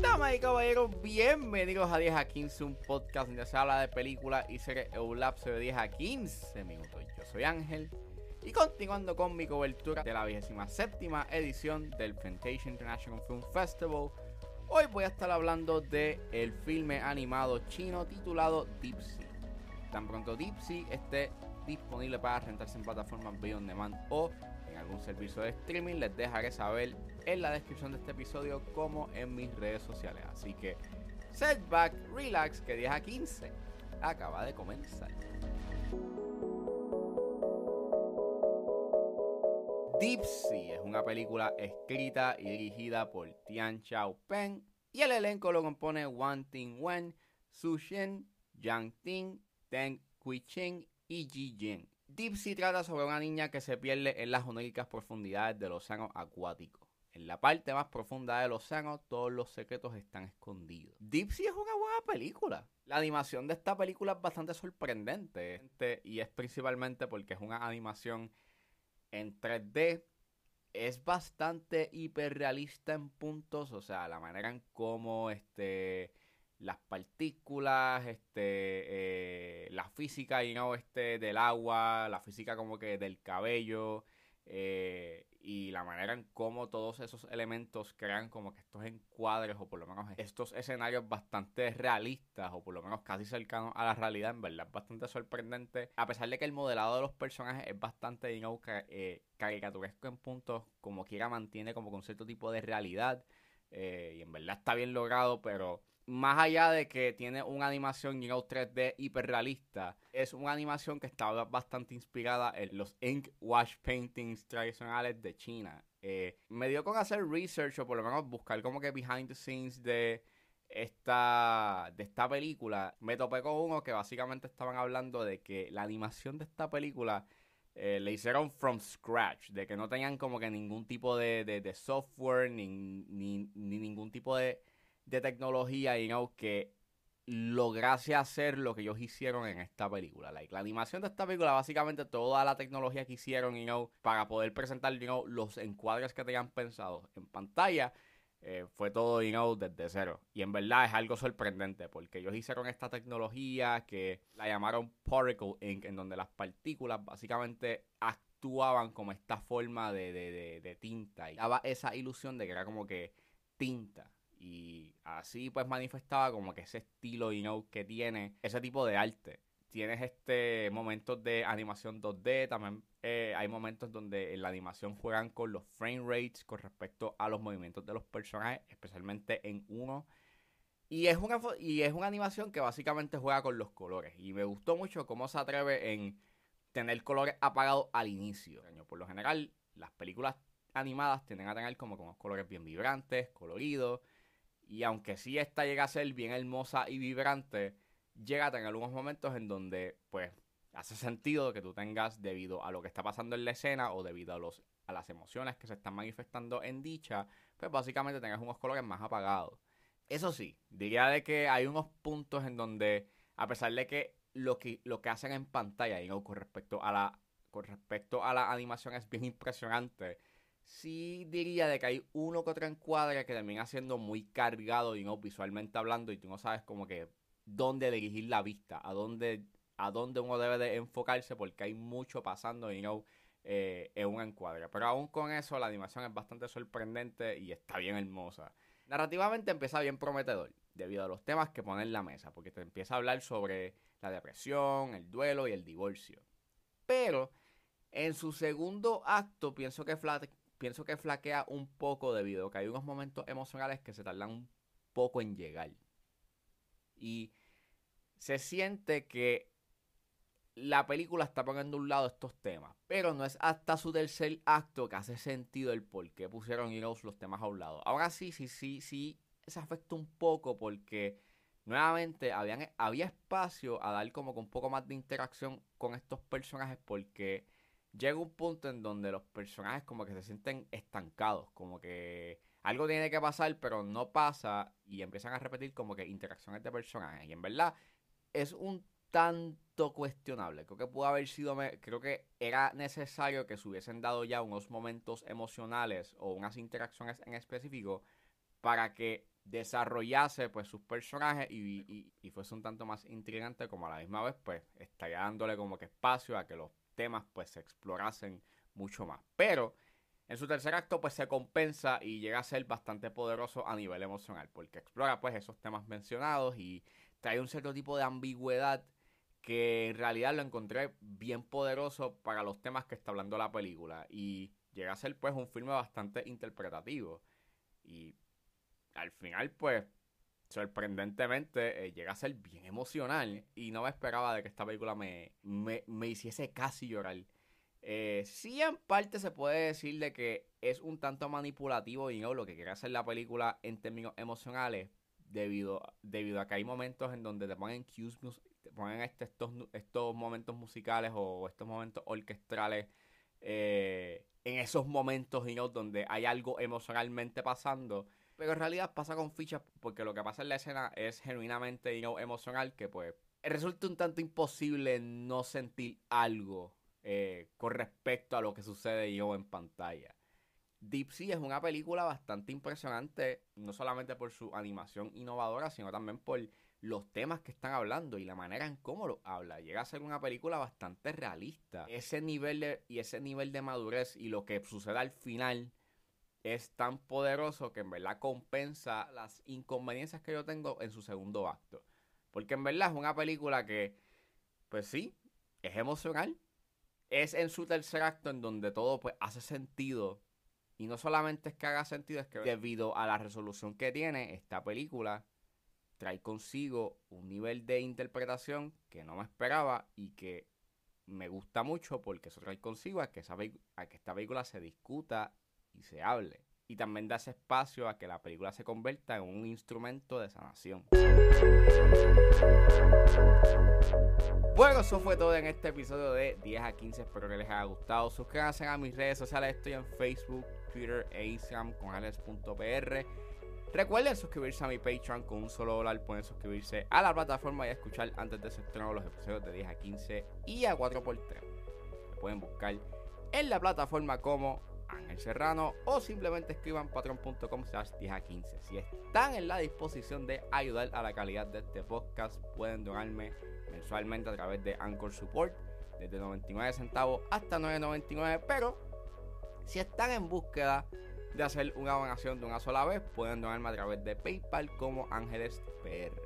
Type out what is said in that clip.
Damas y caballeros, bienvenidos a 10 a 15, un podcast donde se habla de películas y series un lapso de 10 a 15 minutos. Yo soy Ángel y continuando con mi cobertura de la 27 edición del Fantasia International Film Festival, hoy voy a estar hablando de el filme animado chino titulado Deep Sea. Tan pronto Deep Sea esté disponible para rentarse en plataformas On Demand o algún servicio de streaming, les dejaré saber en la descripción de este episodio como en mis redes sociales. Así que setback, relax, que 10 a 15 acaba de comenzar. Deep es una película escrita y dirigida por Tian Chao Peng y el elenco lo compone Wang Ting Wen, Su Shen, Yang Ting, Teng Kui Ching y Ji Jin. Sea trata sobre una niña que se pierde en las oníricas profundidades del océano acuático. En la parte más profunda del océano, todos los secretos están escondidos. Sea es una buena película. La animación de esta película es bastante sorprendente y es principalmente porque es una animación en 3D. Es bastante hiperrealista en puntos, o sea, la manera en cómo este, las partículas, este, eh, la física you know, este, del agua, la física como que del cabello eh, y la manera en cómo todos esos elementos crean como que estos encuadres o por lo menos estos escenarios bastante realistas o por lo menos casi cercanos a la realidad, en verdad es bastante sorprendente. A pesar de que el modelado de los personajes es bastante you eh, caricaturesco en puntos, como quiera mantiene como con cierto tipo de realidad y en verdad está bien logrado, pero más allá de que tiene una animación you know, 3D hiperrealista, es una animación que está bastante inspirada en los ink wash paintings tradicionales de China. Eh, me dio con hacer research o por lo menos buscar como que behind the scenes de esta, de esta película. Me topé con uno que básicamente estaban hablando de que la animación de esta película eh, le hicieron from scratch, de que no tenían como que ningún tipo de, de, software ni, ni, ni ningún tipo de de tecnología y know, que lograse hacer lo que ellos hicieron en esta película. Like, la animación de esta película, básicamente toda la tecnología que hicieron you know, para poder presentar you know, los encuadres que tenían pensado en pantalla, eh, fue todo you know, desde cero. Y en verdad es algo sorprendente porque ellos hicieron esta tecnología que la llamaron Particle Ink, en donde las partículas básicamente actuaban como esta forma de, de, de tinta y daba esa ilusión de que era como que tinta. Y así pues manifestaba como que ese estilo, know, que tiene ese tipo de arte. Tienes este momentos de animación 2D, también eh, hay momentos donde en la animación juegan con los frame rates con respecto a los movimientos de los personajes, especialmente en uno. Y es, una, y es una animación que básicamente juega con los colores. Y me gustó mucho cómo se atreve en tener colores apagados al inicio. Por lo general, las películas animadas tienden a tener como, como colores bien vibrantes, coloridos. Y aunque sí esta llega a ser bien hermosa y vibrante, llega a tener algunos momentos en donde, pues, hace sentido que tú tengas debido a lo que está pasando en la escena o debido a, los, a las emociones que se están manifestando en dicha, pues básicamente tengas unos colores más apagados. Eso sí, diría de que hay unos puntos en donde, a pesar de que lo que, lo que hacen en pantalla, con respecto a la con respecto a la animación es bien impresionante sí diría de que hay uno que otro encuadre que termina siendo muy cargado y no visualmente hablando y tú no sabes como que dónde dirigir la vista, a dónde, a dónde uno debe de enfocarse porque hay mucho pasando y no eh, en un encuadre. Pero aún con eso la animación es bastante sorprendente y está bien hermosa. Narrativamente empieza bien prometedor debido a los temas que pone en la mesa porque te empieza a hablar sobre la depresión, el duelo y el divorcio. Pero en su segundo acto pienso que pienso que flaquea un poco debido a que hay unos momentos emocionales que se tardan un poco en llegar. Y se siente que la película está poniendo a un lado estos temas, pero no es hasta su tercer acto que hace sentido el por qué pusieron Heroes los temas a un lado. Ahora sí, sí, sí, sí, se afecta un poco porque nuevamente había espacio a dar como con un poco más de interacción con estos personajes porque llega un punto en donde los personajes como que se sienten estancados, como que algo tiene que pasar pero no pasa y empiezan a repetir como que interacciones de personajes. Y en verdad es un tanto cuestionable. Creo que pudo haber sido, creo que era necesario que se hubiesen dado ya unos momentos emocionales o unas interacciones en específico para que desarrollase pues sus personajes y, y, fuese un tanto más intrigante como a la misma vez pues estaría dándole como que espacio a que los temas pues se explorasen mucho más. Pero en su tercer acto pues se compensa y llega a ser bastante poderoso a nivel emocional porque explora pues esos temas mencionados y trae un cierto tipo de ambigüedad que en realidad lo encontré bien poderoso para los temas que está hablando la película y llega a ser pues un filme bastante interpretativo y al final, pues, sorprendentemente, eh, llega a ser bien emocional. Y no me esperaba de que esta película me, me, hiciese casi llorar. Eh, sí, en parte se puede decir de que es un tanto manipulativo y no lo que quiere hacer la película en términos emocionales. Debido, debido a que hay momentos en donde te ponen cues, te ponen este, estos, estos momentos musicales o estos momentos orquestrales eh, en esos momentos y no donde hay algo emocionalmente pasando pero en realidad pasa con fichas porque lo que pasa en la escena es genuinamente emocional que pues resulta un tanto imposible no sentir algo eh, con respecto a lo que sucede yo en pantalla. Deep Sea es una película bastante impresionante, no solamente por su animación innovadora, sino también por los temas que están hablando y la manera en cómo lo habla. Llega a ser una película bastante realista. Ese nivel de, y ese nivel de madurez y lo que sucede al final es tan poderoso que en verdad compensa las inconveniencias que yo tengo en su segundo acto. Porque en verdad es una película que, pues sí, es emocional. Es en su tercer acto en donde todo pues hace sentido. Y no solamente es que haga sentido, es que debido a la resolución que tiene esta película, trae consigo un nivel de interpretación que no me esperaba y que me gusta mucho porque eso trae consigo que, a que esta película se discuta y se hable. Y también da ese espacio a que la película se convierta en un instrumento de sanación. Bueno, eso fue todo en este episodio de 10 a 15. Espero que les haya gustado. Suscríbanse a mis redes sociales. Estoy en Facebook, Twitter e Instagram con alex.pr. Recuerden suscribirse a mi Patreon con un solo dólar. Pueden suscribirse a la plataforma y escuchar antes de su estreno los episodios de 10 a 15 y a 4x3. pueden buscar en la plataforma como Ángel Serrano o simplemente escriban patreon.com slash 10 a 15. Si están en la disposición de ayudar a la calidad de este podcast, pueden donarme mensualmente a través de Anchor Support desde 99 centavos hasta 9.99, pero si están en búsqueda de hacer una donación de una sola vez, pueden donarme a través de PayPal como Ángeles PR.